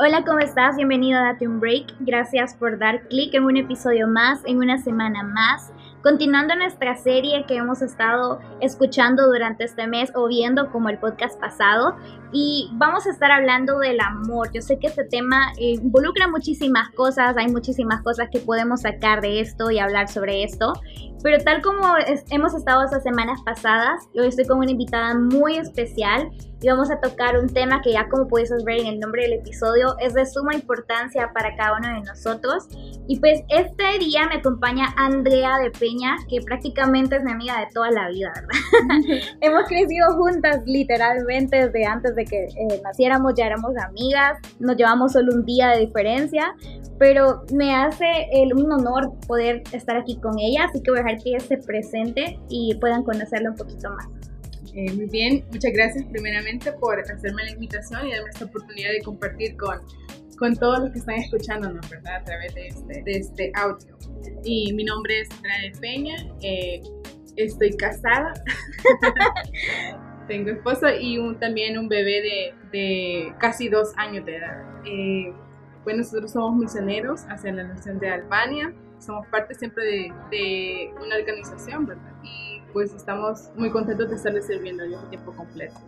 Hola, ¿cómo estás? Bienvenido a Date un Break. Gracias por dar clic en un episodio más, en una semana más. Continuando nuestra serie que hemos estado escuchando durante este mes o viendo como el podcast pasado y vamos a estar hablando del amor. Yo sé que este tema eh, involucra muchísimas cosas, hay muchísimas cosas que podemos sacar de esto y hablar sobre esto, pero tal como hemos estado esas semanas pasadas, hoy estoy con una invitada muy especial y vamos a tocar un tema que ya como puedes ver en el nombre del episodio es de suma importancia para cada uno de nosotros. Y pues este día me acompaña Andrea de Peña, que prácticamente es mi amiga de toda la vida, ¿verdad? Hemos crecido juntas literalmente desde antes de que eh, naciéramos, ya éramos amigas, nos llevamos solo un día de diferencia, pero me hace el, un honor poder estar aquí con ella, así que voy a dejar que ella se presente y puedan conocerla un poquito más. Eh, muy bien, muchas gracias primeramente por hacerme la invitación y darme esta oportunidad de compartir con, con todos los que están escuchándonos, ¿verdad? A través de este, de este audio. Y mi nombre es Andrea de Peña, eh, estoy casada, tengo esposo y un, también un bebé de, de, casi dos años de edad. Eh, bueno, nosotros somos misioneros hacia la nación de Albania, somos parte siempre de, de una organización, ¿verdad? Y pues estamos muy contentos de estarles sirviendo yo a tiempo completo.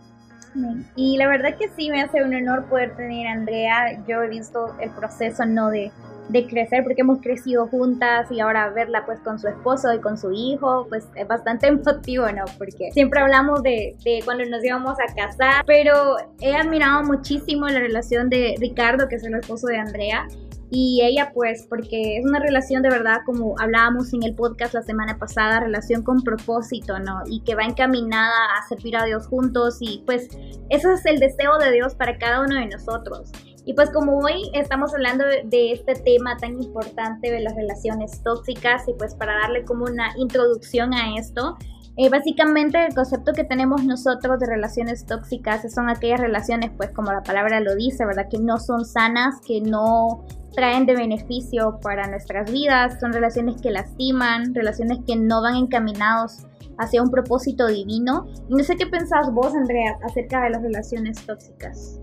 Y la verdad que sí me hace un honor poder tener a Andrea. Yo he visto el proceso no de, de crecer porque hemos crecido juntas y ahora verla pues con su esposo y con su hijo pues es bastante emotivo, ¿no? Porque siempre hablamos de, de cuando nos íbamos a casar, pero he admirado muchísimo la relación de Ricardo, que es el esposo de Andrea y ella pues porque es una relación de verdad como hablábamos en el podcast la semana pasada, relación con propósito, ¿no? Y que va encaminada a servir a Dios juntos y pues ese es el deseo de Dios para cada uno de nosotros. Y pues como hoy estamos hablando de este tema tan importante de las relaciones tóxicas y pues para darle como una introducción a esto, eh, básicamente el concepto que tenemos nosotros de relaciones tóxicas son aquellas relaciones, pues como la palabra lo dice, ¿verdad? Que no son sanas, que no traen de beneficio para nuestras vidas, son relaciones que lastiman, relaciones que no van encaminados hacia un propósito divino. No sé qué pensás vos, Andrea, acerca de las relaciones tóxicas.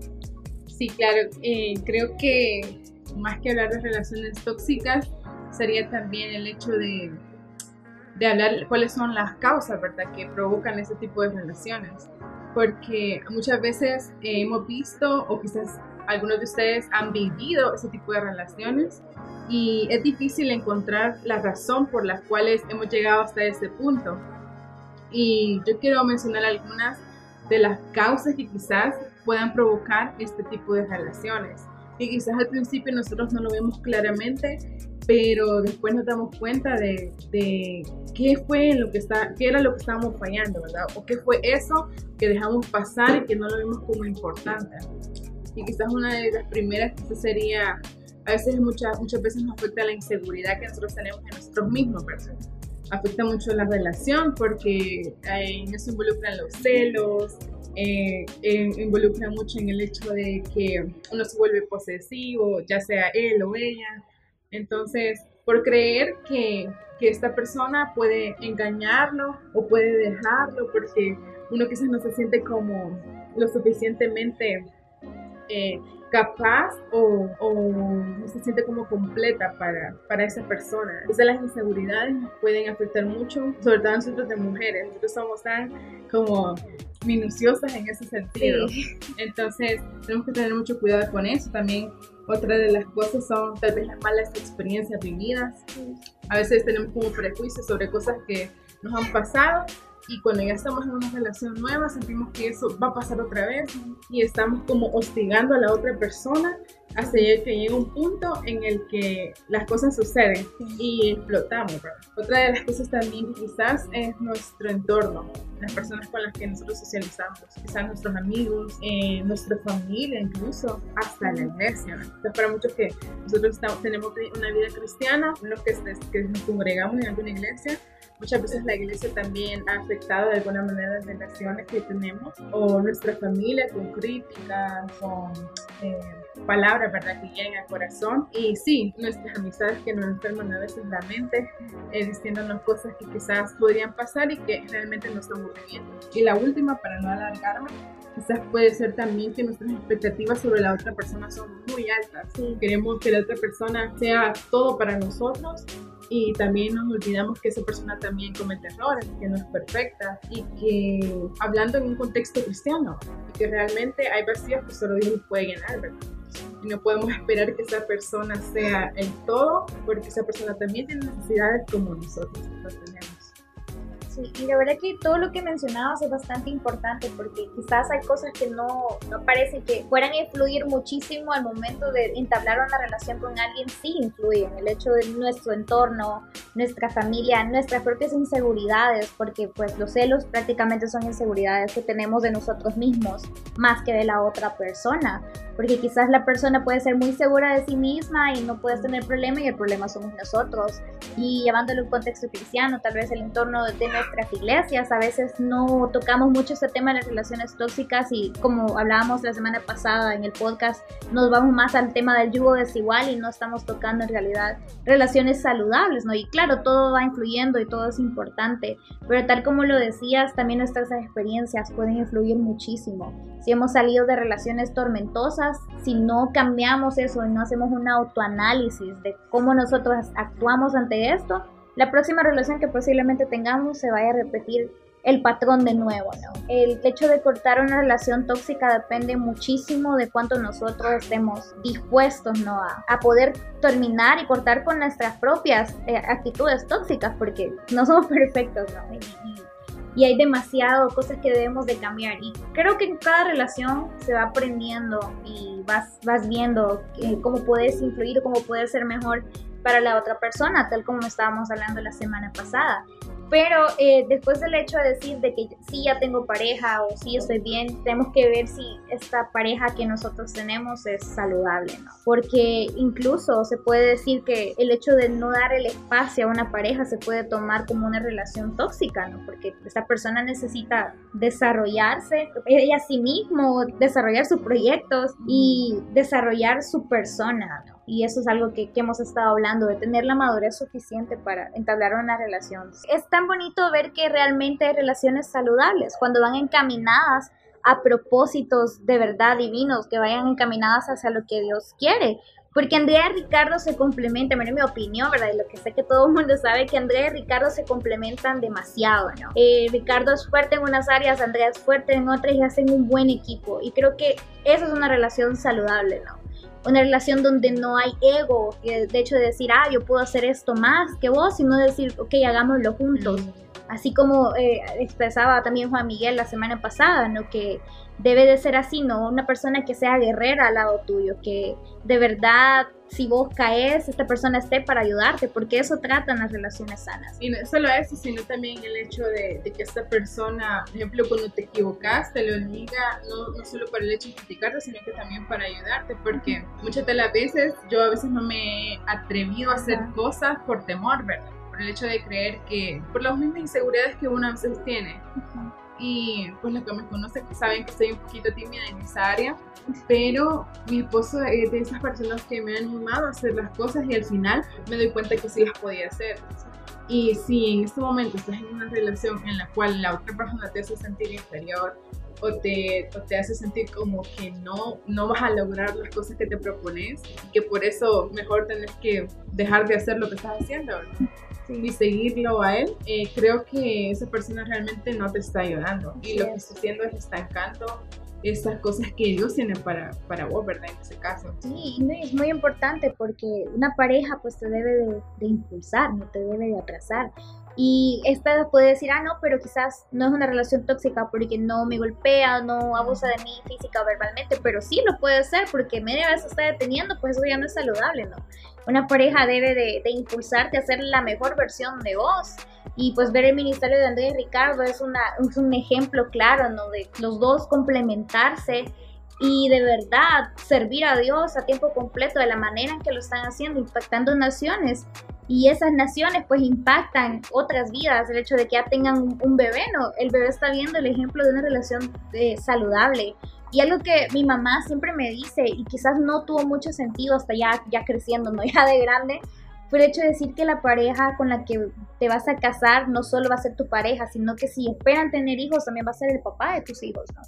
Sí, claro, eh, creo que más que hablar de relaciones tóxicas, sería también el hecho de, de hablar cuáles son las causas, ¿verdad?, que provocan ese tipo de relaciones. Porque muchas veces hemos visto, o quizás algunos de ustedes han vivido ese tipo de relaciones y es difícil encontrar la razón por las cuales hemos llegado hasta ese punto. Y yo quiero mencionar algunas de las causas que quizás puedan provocar este tipo de relaciones. Y quizás al principio nosotros no lo vemos claramente, pero después nos damos cuenta de, de, qué fue lo que está, qué era lo que estábamos fallando, ¿verdad? O qué fue eso que dejamos pasar y que no lo vimos como importante. Y quizás una de las primeras sería, a veces muchas, muchas veces nos afecta la inseguridad que nosotros tenemos en nosotros mismos, ¿verdad? Afecta mucho la relación porque en eso involucran los celos, eh, involucra mucho en el hecho de que uno se vuelve posesivo, ya sea él o ella. Entonces, por creer que, que esta persona puede engañarlo o puede dejarlo porque uno quizás no se siente como lo suficientemente eh, capaz o, no se siente como completa para, para esa persona. Entonces las inseguridades nos pueden afectar mucho, sobre todo nosotros de mujeres. Nosotros somos tan como minuciosas en ese sentido. Entonces tenemos que tener mucho cuidado con eso. También otra de las cosas son tal vez las malas experiencias vividas. A veces tenemos como prejuicios sobre cosas que nos han pasado y cuando ya estamos en una relación nueva sentimos que eso va a pasar otra vez y estamos como hostigando a la otra persona hasta que llega un punto en el que las cosas suceden y explotamos. Otra de las cosas también quizás es nuestro entorno, las personas con las que nosotros socializamos, quizás nuestros amigos, eh, nuestra familia incluso, hasta la iglesia. Entonces para muchos que nosotros estamos, tenemos una vida cristiana, los que, que nos congregamos en alguna iglesia, Muchas veces la iglesia también ha afectado de alguna manera las relaciones que tenemos o nuestra familia con críticas, con eh, palabras, ¿verdad? Que lleguen al corazón. Y sí, nuestras amistades que nos enferman a veces la mente, eh, diciéndonos cosas que quizás podrían pasar y que realmente no estamos viviendo. Y la última, para no alargarme, quizás puede ser también que nuestras expectativas sobre la otra persona son muy altas. Queremos que la otra persona sea todo para nosotros y también nos olvidamos que esa persona también comete errores, que no es perfecta y que hablando en un contexto cristiano y que realmente hay vacíos que solo Dios puede llenar, ¿verdad? Y no podemos esperar que esa persona sea el todo porque esa persona también tiene necesidades como nosotros tenemos y la verdad que todo lo que mencionabas es bastante importante porque quizás hay cosas que no, no parece que fueran a influir muchísimo al momento de entablar una relación con alguien, sí influyen. El hecho de nuestro entorno, nuestra familia, nuestras propias inseguridades, porque pues los celos prácticamente son inseguridades que tenemos de nosotros mismos más que de la otra persona porque quizás la persona puede ser muy segura de sí misma y no puedes tener problema y el problema somos nosotros. Y llevándolo a un contexto cristiano, tal vez el entorno de nuestras iglesias, a veces no tocamos mucho este tema de las relaciones tóxicas y como hablábamos la semana pasada en el podcast, nos vamos más al tema del yugo desigual y no estamos tocando en realidad relaciones saludables, ¿no? Y claro, todo va influyendo y todo es importante, pero tal como lo decías, también nuestras experiencias pueden influir muchísimo. Si hemos salido de relaciones tormentosas, si no cambiamos eso y no hacemos un autoanálisis de cómo nosotros actuamos ante esto, la próxima relación que posiblemente tengamos se vaya a repetir el patrón de nuevo, ¿no? El hecho de cortar una relación tóxica depende muchísimo de cuánto nosotros estemos dispuestos, ¿no? A, poder terminar y cortar con nuestras propias eh, actitudes tóxicas, porque no somos perfectos, ¿no? y hay demasiado cosas que debemos de cambiar. Y creo que en cada relación se va aprendiendo y vas, vas viendo eh, cómo puedes influir, cómo puedes ser mejor para la otra persona, tal como estábamos hablando la semana pasada. Pero eh, después del hecho de decir de que sí ya tengo pareja o sí estoy bien, tenemos que ver si esta pareja que nosotros tenemos es saludable, ¿no? Porque incluso se puede decir que el hecho de no dar el espacio a una pareja se puede tomar como una relación tóxica, ¿no? Porque esta persona necesita desarrollarse ella a sí mismo, desarrollar sus proyectos y desarrollar su persona, ¿no? y eso es algo que, que, hemos estado hablando, de tener la madurez suficiente para entablar una relación. Es tan bonito ver que realmente hay relaciones saludables cuando van encaminadas a propósitos de verdad divinos, que vayan encaminadas hacia lo que Dios quiere. Porque Andrea y Ricardo se complementan, bueno, mi opinión, ¿verdad? Y lo que sé que todo el mundo sabe, que Andrea y Ricardo se complementan demasiado, ¿no? Eh, Ricardo es fuerte en unas áreas, Andrea es fuerte en otras y hacen un buen equipo. Y creo que esa es una relación saludable, ¿no? Una relación donde no hay ego, de hecho de decir, ah, yo puedo hacer esto más que vos, sino decir, ok, hagámoslo juntos. Mm. Así como eh, expresaba también Juan Miguel la semana pasada, ¿no? Que debe de ser así, ¿no? Una persona que sea guerrera al lado tuyo, que de verdad si vos caes, esta persona esté para ayudarte, porque eso tratan las relaciones sanas. Y no solo eso, sino también el hecho de, que esta persona, por ejemplo, cuando te equivocas, te lo diga, no, no solo para el hecho de criticarte, sino que también para ayudarte, porque muchas de las veces yo a veces no me he atrevido a hacer cosas por temor, ¿verdad? Por el hecho de creer que, por las mismas inseguridades que uno a veces tiene y pues los que me conocen saben que soy un poquito tímida en esa área, pero mi esposo es de esas personas que me han animado a hacer las cosas y al final me doy cuenta que sí las podía hacer. Y si en este momento estás en una relación en la cual la otra persona te hace sentir inferior o te, o te hace sentir como que no, no vas a lograr las cosas que te propones y que por eso mejor tenés que dejar de hacer lo que estás haciendo y seguirlo a él, eh, creo que esa persona realmente no te está ayudando. Y lo que está haciendo es estancando esas cosas que Dios tiene para, para vos, ¿verdad? En ese caso. Sí, es muy importante porque una pareja pues te debe de, de impulsar, no te debe de atrasar. Y esta puede decir, ah, no, pero quizás no es una relación tóxica porque no me golpea, no abusa de mí física o verbalmente, pero sí lo puede ser porque media vez está deteniendo, pues eso ya no es saludable, ¿no? Una pareja debe de, impulsarte a ser la mejor versión de vos. Y pues ver el ministerio de Andrés y Ricardo es, una, es un ejemplo claro, ¿no? De los dos complementarse y de verdad servir a Dios a tiempo completo de la manera en que lo están haciendo, impactando naciones y esas naciones pues impactan otras vidas, el hecho de que ya tengan un, bebé, ¿no? El bebé está viendo el ejemplo de una relación eh, saludable, Y algo que mi mamá siempre me dice, y quizás no tuvo mucho sentido hasta ya, ya creciendo, no ya de grande, fue el hecho de decir que la pareja con la que te vas a casar no solo va a ser tu pareja, sino que si esperan tener hijos, también va a ser el papá de tus hijos, ¿no?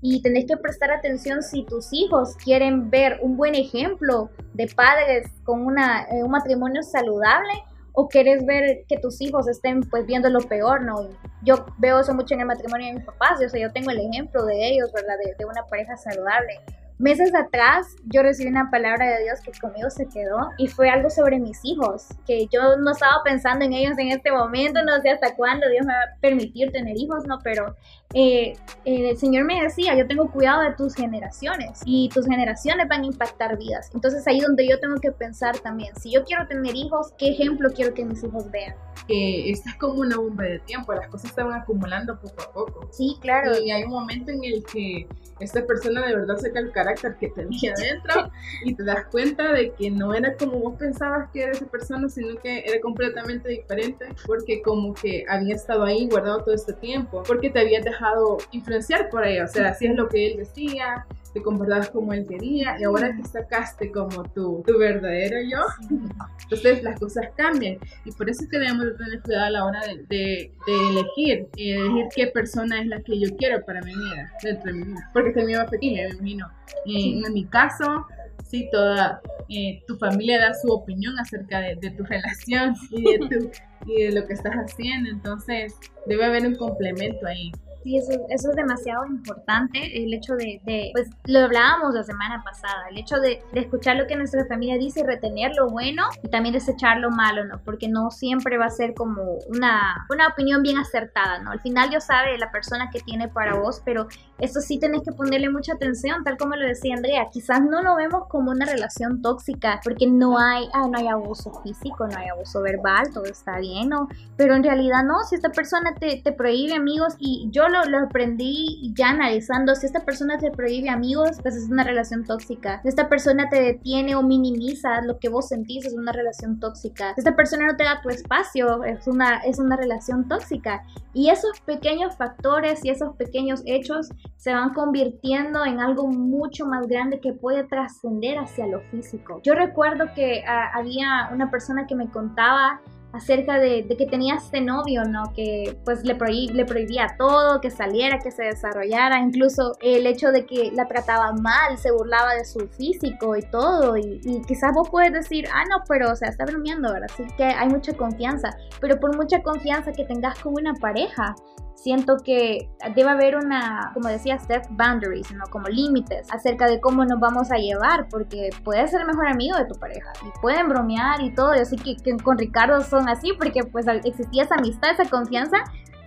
Y tenés que prestar atención si tus hijos quieren ver un buen ejemplo de padres con una, eh, un matrimonio saludable o quieres ver que tus hijos estén pues viendo lo peor, ¿no? Yo veo eso mucho en el matrimonio de mis papás, o sea, yo tengo el ejemplo de ellos, ¿verdad? De una pareja saludable meses atrás yo recibí una palabra de Dios que conmigo se quedó y fue algo sobre mis hijos, que yo no estaba pensando en ellos en este momento, no sé hasta cuándo Dios me va a permitir tener hijos, no, pero eh, eh, el Señor me decía, yo tengo cuidado de tus generaciones y tus generaciones van a impactar vidas. Entonces ahí donde yo tengo que pensar también, si yo quiero tener hijos, ¿qué ejemplo quiero que mis hijos vean? Que esta es como una bomba de tiempo, las cosas se van acumulando poco a poco. Sí, claro. Y hay un momento en el que esta persona de verdad saca el carácter que tenía dentro y te das cuenta de que no era como vos pensabas que era esa persona, sino que era completamente diferente porque como que había estado ahí guardado todo este tiempo, porque te había dejado influenciar por ella, o sea, hacías lo que él decía, te comportabas como él quería y ahora que sacaste como tu, tu verdadero yo, entonces las cosas cambian. Y por eso es que debemos tener cuidado a la hora de, de, elegir y elegir qué persona es la que yo quiero para mi vida, dentro de mi vida, porque este va pequeña, me imagino. en mi caso, sí, toda eh, tu familia da su opinión acerca de, de tu relación y de, tu, y de lo que estás haciendo, entonces debe haber un complemento ahí. Sí, eso, eso es demasiado importante, el hecho de, de, pues lo hablábamos la semana pasada, el hecho de, de, escuchar lo que nuestra familia dice y retener lo bueno y también desechar lo malo, ¿no? Porque no siempre va a ser como una, una opinión bien acertada, ¿no? Al final Dios sabe la persona que tiene para vos, pero eso sí tenés que ponerle mucha atención, tal como lo decía Andrea, quizás no lo vemos como una relación tóxica, porque no hay, ah, no hay abuso físico, no hay abuso verbal, todo está bien, ¿no? Pero en realidad no, si esta persona te, te prohíbe amigos y yo lo, lo aprendí ya analizando, si esta persona te prohíbe amigos, pues es una relación tóxica. Si esta persona te detiene o minimiza lo que vos sentís, es una relación tóxica. Si esta persona no te da tu espacio, es una, es una relación tóxica. Y esos pequeños factores y esos pequeños hechos se van convirtiendo en algo mucho más grande que puede trascender hacia lo físico. Yo recuerdo que ah, había una persona que me contaba acerca de, que tenía este novio, ¿no? Que pues le, le prohibía todo, que saliera, que se desarrollara, incluso el hecho de que la trataba mal, se burlaba de su físico y todo, y, y quizás vos puedes decir, ah, no, pero o sea, está bromeando, ¿verdad? Así que hay mucha confianza, pero por mucha confianza que tengas con una pareja, siento que debe haber una, como decía Steph, boundaries, ¿no? Como límites acerca de cómo nos vamos a llevar, porque puedes ser el mejor amigo de tu pareja y pueden bromear y todo. Yo sé que, que con Ricardo son así porque pues existía esa amistad, esa confianza,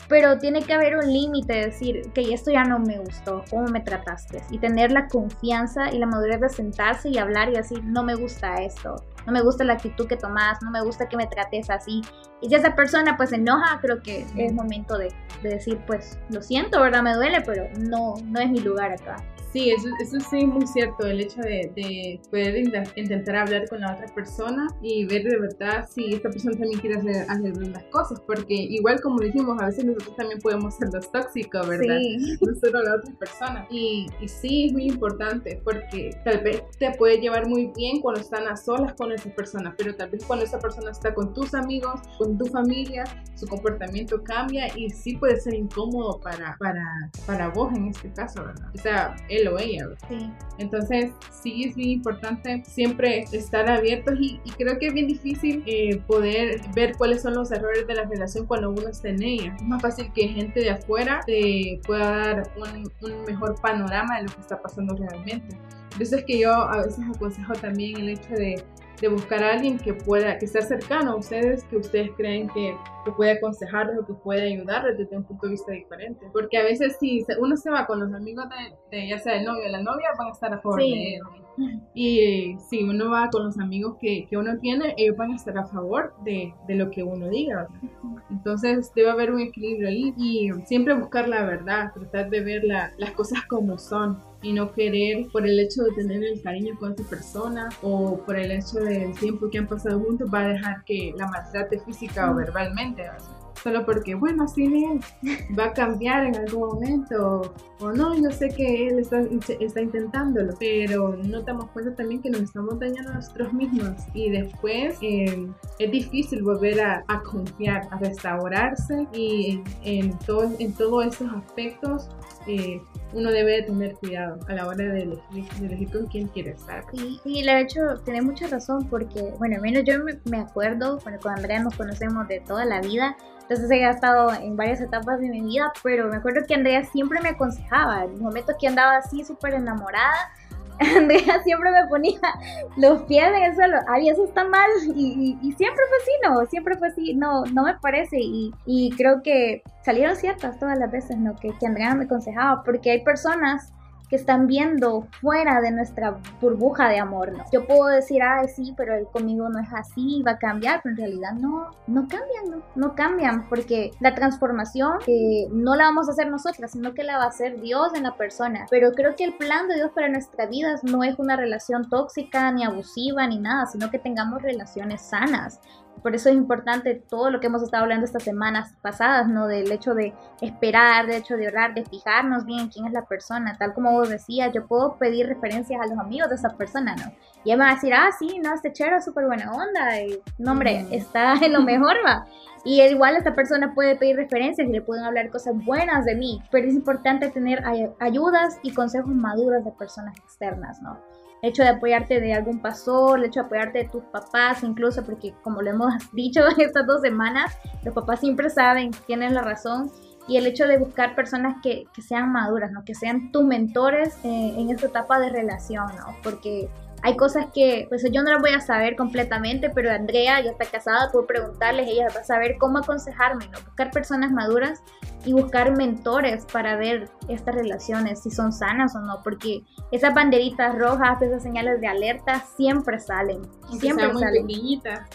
pero tiene que haber un límite, decir que esto ya no me gustó, cómo me trataste, y tener la confianza y la madurez de sentarse y hablar y decir, no me gusta esto, no me gusta la actitud que tomas, no me gusta que me trates así. Y si esa persona pues se enoja, creo que es momento de, de decir, pues lo siento, ¿verdad? Me duele, pero no, no es mi lugar acá. Sí, eso, eso sí es muy cierto, el hecho de, de, poder intentar hablar con la otra persona y ver de verdad si esta persona también quiere hacer, hacer las cosas, porque igual como dijimos, a veces nosotros también podemos ser los tóxicos, ¿verdad? Sí. No solo la otra persona. Y, y sí, es muy importante, porque tal vez te puede llevar muy bien cuando están a solas con esa persona, pero tal vez cuando esa persona está con tus amigos, con tu familia, su comportamiento cambia y sí puede ser incómodo para, para, para vos en este caso, ¿verdad? O sea, él o ella. Sí. Entonces, sí es bien importante siempre estar abiertos y, y creo que es bien difícil eh, poder ver cuáles son los errores de la relación cuando uno está en ella. Es más fácil que gente de afuera te pueda dar un, un mejor panorama de lo que está pasando realmente. Por eso es que yo a veces aconsejo también el hecho de de buscar a alguien que pueda, que sea cercano a ustedes, que ustedes creen que, que puede aconsejarles o que puede ayudarles desde un punto de vista diferente. Porque a veces si uno se va con los amigos de, ya sea el novio o la novia, van a estar a favor de él. Y si uno va con los amigos que, que, uno tiene, ellos van a estar a favor de, de lo que uno diga. Entonces debe haber un equilibrio ahí y siempre buscar la verdad, tratar de ver la, las cosas como son y no querer por el hecho de tener el cariño con esa persona o por el hecho del tiempo que han pasado juntos va a dejar que la maltrate física o verbalmente. Solo porque, bueno, sí, va a cambiar en algún momento, o no, yo sé que él está, está intentándolo, pero no damos cuenta también que nos estamos dañando a nosotros mismos y después eh, es difícil volver a, confiar, a restaurarse y en, todo, en todos esos aspectos eh, uno debe tener cuidado a la hora de elegir, con quién quiere estar. Sí, le he hecho, tiene mucha razón porque, bueno, al menos yo me, acuerdo, bueno, con Andrea nos conocemos de toda la vida, entonces he estado en varias etapas de mi vida, pero me acuerdo que Andrea siempre me aconsejaba, en momentos que andaba así súper enamorada, Andrea siempre me ponía los pies en el suelo, ay, eso está mal, y, siempre fue así, no, siempre fue así, no, no me parece, y, y creo que salieron ciertas todas las veces, ¿no? Que, que Andrea me aconsejaba, porque hay personas que están viendo fuera de nuestra burbuja de amor, ¿no? Yo puedo decir, ah, sí, pero él conmigo no es así, va a cambiar, pero en realidad no, no cambian, no, no cambian, porque la transformación eh, no la vamos a hacer nosotras, sino que la va a hacer Dios en la persona. Pero creo que el plan de Dios para nuestra vida no es una relación tóxica, ni abusiva, ni nada, sino que tengamos relaciones sanas por eso es importante todo lo que hemos estado hablando estas semanas pasadas, ¿no? Del hecho de esperar, del hecho de orar, de fijarnos bien quién es la persona. Tal como vos decías, yo puedo pedir referencias a los amigos de esa persona, ¿no? Y él me va a decir, ah, sí, no, este chero es súper buena onda. Y, no, hombre, está en lo mejor, va. Y igual esta persona puede pedir referencias y le pueden hablar cosas buenas de mí. Pero es importante tener ayudas y consejos maduros de personas externas, ¿no? Hecho de apoyarte de algún pastor, el hecho de apoyarte de tus papás, incluso porque como lo hemos dicho estas dos semanas, los papás siempre saben, tienen la razón, y el hecho de buscar personas que, que sean maduras, ¿no? que sean tus mentores eh, en esta etapa de relación, ¿no? porque hay cosas que pues yo no las voy a saber completamente, pero Andrea ya está casada, puedo preguntarles, ella va a saber cómo aconsejarme, ¿no? Buscar personas maduras y buscar mentores para ver estas relaciones, si son sanas o no, porque esas banderitas rojas, esas señales de alerta siempre salen, siempre muy salen.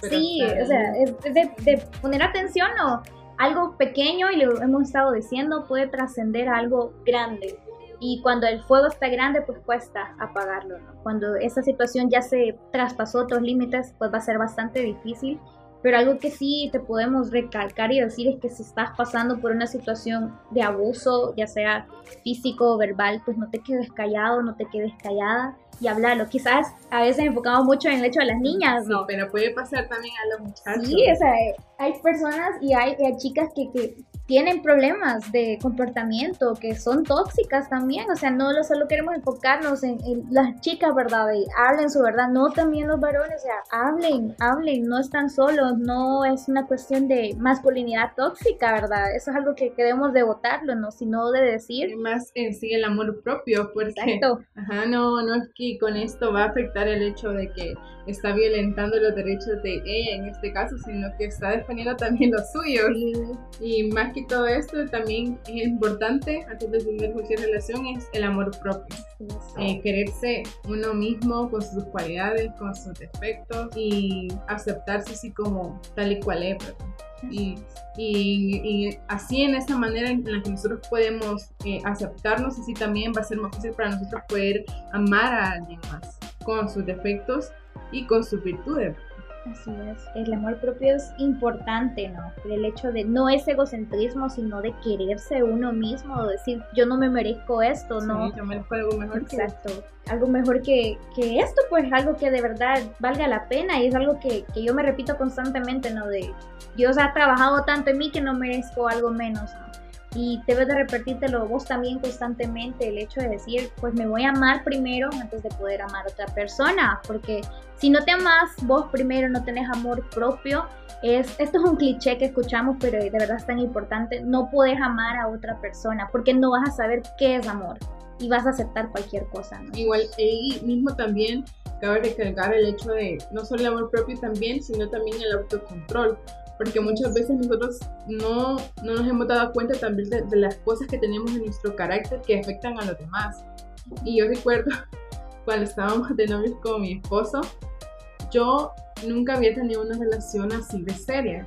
sí, o sea, es de, de poner atención o algo pequeño y lo hemos estado diciendo puede trascender a algo grande y cuando el fuego está grande, pues cuesta apagarlo. Cuando esa situación ya se traspasó otros límites, pues va a ser bastante difícil. Pero algo que sí te podemos recalcar y decir es que si estás pasando por una situación de abuso, ya sea físico o verbal, pues no te quedes callado, no te quedes callada y hablarlo. Quizás a veces enfocamos mucho en el hecho de las niñas, ¿no? pero puede pasar también a los muchachos. Sí, o sea, hay personas y hay, hay chicas que, que, tienen problemas de comportamiento que son tóxicas también, o sea, no solo queremos enfocarnos en, las chicas, ¿verdad? Y hablen su verdad, no también los varones, o sea, hablen, hablen, no están solos, no es una cuestión de masculinidad tóxica, ¿verdad? Eso es algo que, debemos de votarlo, ¿no? Sino de decir... Más en sí el amor propio, porque... Exacto. Ajá, no, no es que con esto va a afectar el hecho de que está violentando los derechos de ella en este caso, sino que está defendiendo también los suyos. Y más que todo esto, también es importante, antes de tener cualquier relación, es el amor propio. Eh, quererse uno mismo con sus cualidades, con sus defectos y aceptarse así como tal y cual es. Y, y, así en esa manera en la que nosotros podemos eh, aceptarnos, así también va a ser más fácil para nosotros poder amar a alguien más con sus defectos y con sus virtudes. Así es, el amor propio es importante, ¿no? El hecho de no es egocentrismo, sino de quererse uno mismo, decir yo no me merezco esto, ¿no? yo merezco algo mejor. Exacto, algo mejor que, que, esto, pues algo que de verdad valga la pena y es algo que, que, yo me repito constantemente, ¿no? De Dios ha trabajado tanto en mí que no merezco algo menos, ¿no? Y debes de repetírtelo vos también constantemente, el hecho de decir, pues me voy a amar primero antes de poder amar a otra persona, porque si no te amas vos primero, no tenés amor propio, es, esto es un cliché que escuchamos, pero de verdad es tan importante, no puedes amar a otra persona, porque no vas a saber qué es amor y vas a aceptar cualquier cosa. Igual ahí mismo también cabe recalcar el hecho de no solo el amor propio también, sino también el autocontrol porque muchas veces nosotros no, no nos hemos dado cuenta también de, las cosas que tenemos en nuestro carácter que afectan a los demás. Y yo recuerdo cuando estábamos de novios con mi esposo, yo nunca había tenido una relación así de seria.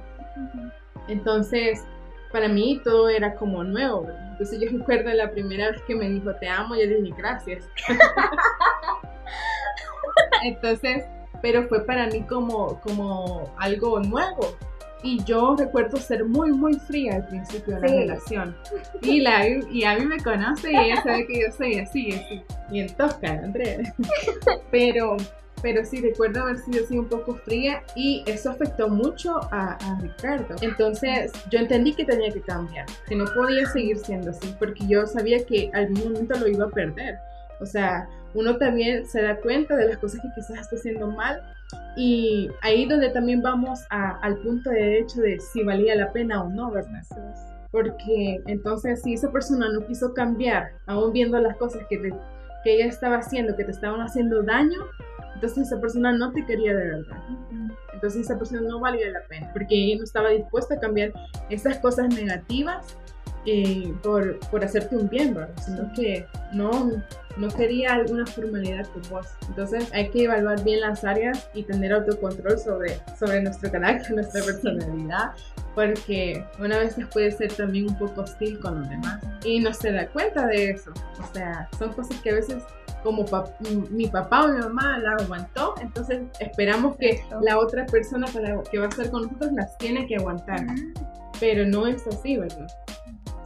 Entonces, para mí todo era como nuevo. Entonces yo recuerdo la primera vez que me dijo te amo, yo dije gracias. Entonces, pero fue para mí como, como algo nuevo Y yo recuerdo ser muy, muy fría al principio de la relación. Y, la, y a mí me conoce y ella sabe que yo soy así, así. Y en tosca, Andrea. Pero pero sí recuerdo haber sido así un poco fría y eso afectó mucho a, Ricardo. Entonces yo entendí que tenía que cambiar, que no podía seguir siendo así, porque yo sabía que algún momento lo iba a perder. O sea, uno también se da cuenta de las cosas que quizás está haciendo mal y ahí donde también vamos al punto de hecho de si valía la pena o no, ¿verdad? Porque entonces si esa persona no quiso cambiar, aún viendo las cosas que, que ella estaba haciendo, que te estaban haciendo daño, entonces esa persona no te quería de verdad. Entonces esa persona no valía la pena porque ella no estaba dispuesta a cambiar esas cosas negativas eh, por, por, hacerte un bien, ¿verdad? Sino que no, no quería alguna formalidad con vos. Entonces hay que evaluar bien las áreas y tener autocontrol sobre, sobre nuestro carácter, nuestra personalidad, porque una vez puede ser también un poco hostil con los demás y no se da cuenta de eso. O sea, son cosas que a veces como mi papá o mi mamá la aguantó, entonces esperamos que la otra persona que va a estar con nosotros las tiene que aguantar. Pero no es así, ¿verdad?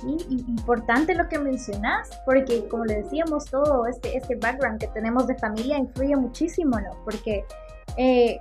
Sí, importante lo que mencionas, porque como le decíamos, todo este, este background que tenemos de familia influye muchísimo, ¿no? Porque eh,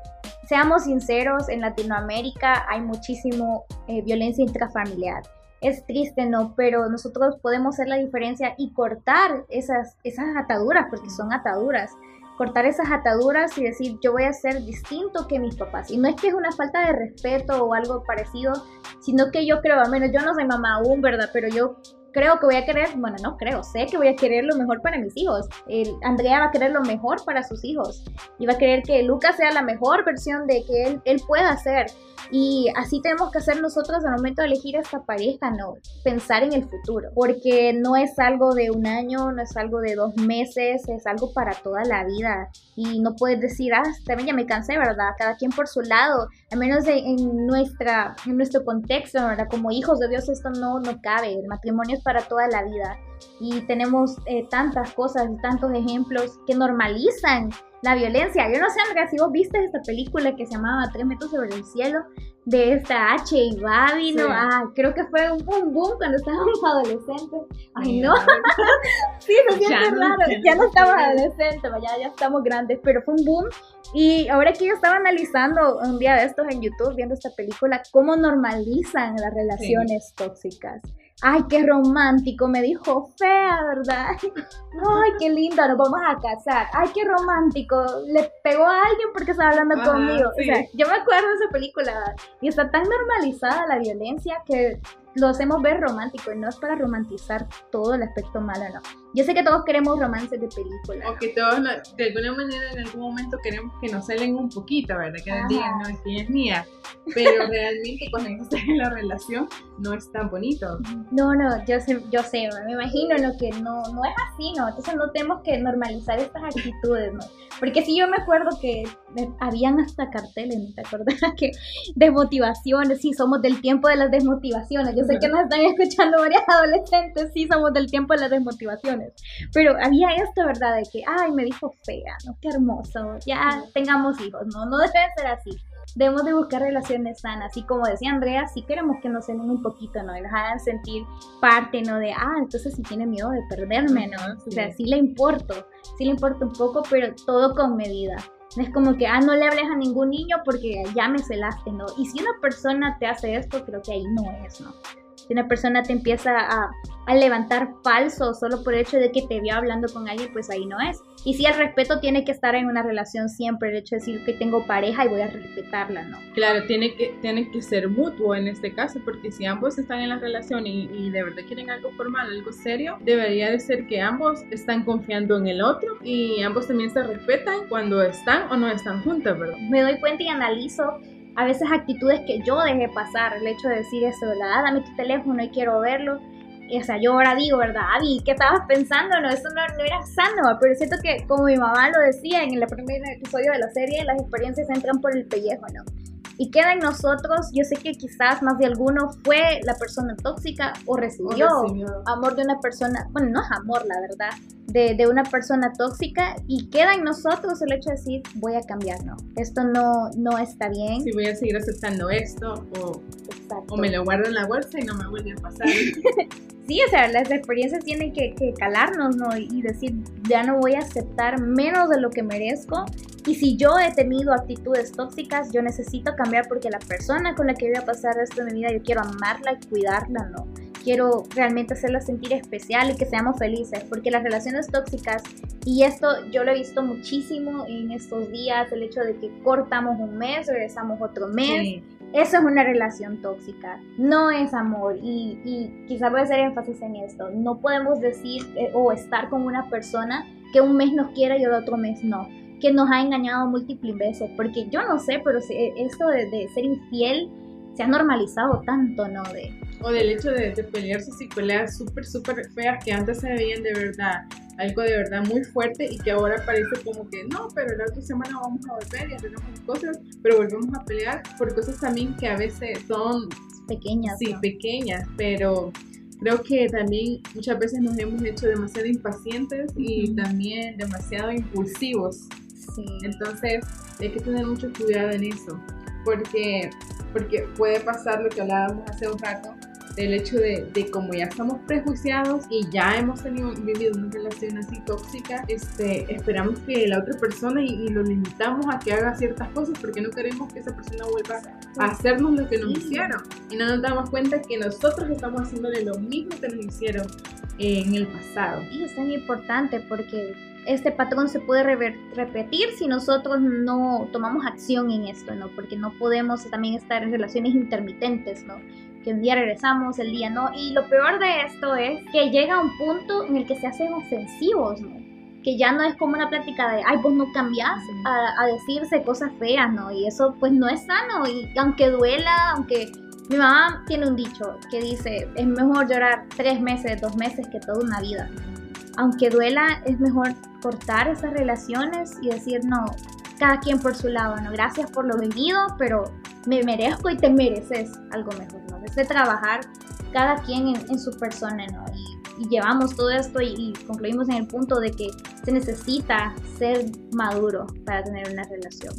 seamos sinceros, en Latinoamérica hay muchísimo eh, violencia intrafamiliar es triste, ¿no? Pero nosotros podemos hacer la diferencia y cortar esas, esas ataduras, porque son ataduras. Cortar esas ataduras y decir, yo voy a ser distinto que mis papás. Y no es que es una falta de respeto o algo parecido, sino que yo creo, al menos yo no soy mamá aún, ¿verdad? Pero yo creo que voy a querer, bueno, no creo, sé que voy a querer lo mejor para mis hijos. El, Andrea va a querer lo mejor para sus hijos y va a querer que Lucas sea la mejor versión de que él, él pueda ser. Y así tenemos que hacer nosotros al momento de elegir esta pareja, ¿no? Pensar en el futuro, porque no es algo de un año, no es algo de dos meses, es algo para toda la vida. Y no puedes decir, ah, también ya me cansé, ¿verdad? Cada quien por su lado, al menos en, nuestra, en nuestro contexto, ¿verdad? Como hijos de Dios esto no, no cabe, el matrimonio es para toda la vida. Y tenemos eh, tantas cosas y tantos ejemplos que normalizan la violencia. Yo no sé, Andrea, si vos viste esta película que se llamaba Tres metros sobre el cielo, de esta H y Babi, ¿no? Ah, creo que fue un boom boom cuando estábamos adolescentes. Ay, no. sí, se siente raro. ya no estamos adolescentes, ya, ya estamos grandes, pero fue un boom. Y ahora que yo estaba analizando un día de estos en YouTube, viendo esta película, cómo normalizan las relaciones tóxicas ay, qué romántico, me dijo fea, ¿verdad? Ay, qué linda, nos vamos a casar. Ay, qué romántico, le pegó a alguien porque estaba hablando conmigo. O sea, yo me acuerdo de esa película y está tan normalizada la violencia que lo hacemos ver romántico y no es para romantizar todo el aspecto malo, no. Yo sé que todos queremos romances de película. O que todos, de alguna manera, en algún momento queremos que nos salen un poquito, ¿verdad? Que nos digan, no, es que es mía. Pero realmente cuando estás en la relación no es tan bonito. No, no, yo sé, yo sé, me imagino lo que no, no es así, ¿no? Entonces no tenemos que normalizar estas actitudes, ¿no? Porque si yo me acuerdo que habían hasta carteles, ¿no te acuerdas? Que desmotivaciones, sí, somos del tiempo de las desmotivaciones. Yo sé que nos están escuchando varias adolescentes, sí, somos del tiempo de las desmotivaciones. Pero había esto, ¿verdad? De que, ay, me dijo fea, ¿no? Qué hermoso, ya tengamos hijos, ¿no? No debe ser así debemos de buscar relaciones sanas. Y como decía Andrea, si queremos que nos cemen un poquito, ¿no? Y nos hagan sentir parte, ¿no? De, ah, entonces si tiene miedo de perderme, ¿no? O sea, sí le importo, sí le importa un poco, pero todo con medida. No es como que, ah, no le hables a ningún niño porque ya me celaste, ¿no? Y si una persona te hace esto, creo que ahí no es, ¿no? Si una persona te empieza a, a levantar falso solo por el hecho de que te vio hablando con alguien, pues ahí no es. Y sí, el respeto tiene que estar en una relación siempre, el hecho de decir que tengo pareja y voy a respetarla, ¿no? Claro, tiene que, tiene que ser mutuo en este caso, porque si ambos están en la relación y, y de verdad quieren algo formal, algo serio, debería de ser que ambos están confiando en el otro y ambos también se respetan cuando están o no están juntos, ¿verdad? Me doy cuenta y analizo a veces actitudes que yo dejé pasar, el hecho de decir eso, la dame tu teléfono y quiero verlo, o sea, yo ahora digo, ¿verdad? Abby, ¿qué estabas pensando? No, eso no, no, era sano, pero siento que como mi mamá lo decía en el primer episodio de la serie, las experiencias entran por el pellejo, ¿no? Y queda en nosotros, yo sé que quizás más de alguno fue la persona tóxica o recibió, amor de una persona, bueno, no es amor, la verdad, de, de, una persona tóxica y queda en nosotros el hecho de decir, voy a cambiar, no, esto no, no está bien. Si voy a seguir aceptando esto o, o me lo guardo en la bolsa y no me vuelve a pasar. sí, o sea, las experiencias tienen que, que, calarnos, ¿no? Y decir, ya no voy a aceptar menos de lo que merezco. Y si yo he tenido actitudes tóxicas, yo necesito cambiar porque la persona con la que voy a pasar esto de mi vida, yo quiero amarla y cuidarla, ¿no? Quiero realmente hacerla sentir especial y que seamos felices, porque las relaciones tóxicas, y esto yo lo he visto muchísimo en estos días, el hecho de que cortamos un mes, regresamos otro mes, eso es una relación tóxica, no es amor, y, y quizá voy a hacer énfasis en esto, no podemos decir eh, o estar con una persona que un mes nos quiera y el otro mes no que nos ha engañado múltiples veces, porque yo no sé, pero esto de, de ser infiel se ha normalizado tanto, ¿no? De, o del hecho de, de pelearse y peleas súper, súper feas que antes se veían de verdad, algo de verdad muy fuerte y que ahora parece como que no, pero la otra semana vamos a volver y hacemos cosas, pero volvemos a pelear por cosas también que a veces son pequeñas. Sí, pequeñas, pero creo que también muchas veces nos hemos hecho demasiado impacientes y también demasiado impulsivos. Sí. Entonces hay que tener mucho cuidado en eso, porque, porque puede pasar lo que hablábamos hace un rato, del hecho de, de, como ya estamos prejuiciados y ya hemos tenido, vivido una relación así tóxica, este, esperamos que la otra persona y, lo limitamos a que haga ciertas cosas porque no queremos que esa persona vuelva a hacernos lo que nos hicieron y no nos damos cuenta que nosotros estamos haciéndole lo mismo que nos hicieron en el pasado. Y es tan importante porque este patrón se puede repetir si nosotros no tomamos acción en esto, ¿no? Porque no podemos también estar en relaciones intermitentes, ¿no? Que un día regresamos, el día no. Y lo peor de esto es que llega un punto en el que se hacen ofensivos, ¿no? Que ya no es como una plática de, ay, vos no cambiás, a, decirse cosas feas, ¿no? Y eso pues no es sano. Y aunque duela, aunque mi mamá tiene un dicho que dice, es mejor llorar tres meses, dos meses que toda una vida. Aunque duela, es mejor cortar esas relaciones y decir, no, cada quien por su lado, ¿no? Gracias por lo vivido, pero me merezco y te mereces algo mejor. Es de trabajar cada quien en, su persona, ¿no? Y, llevamos todo esto y, y, concluimos en el punto de que se necesita ser maduro para tener una relación.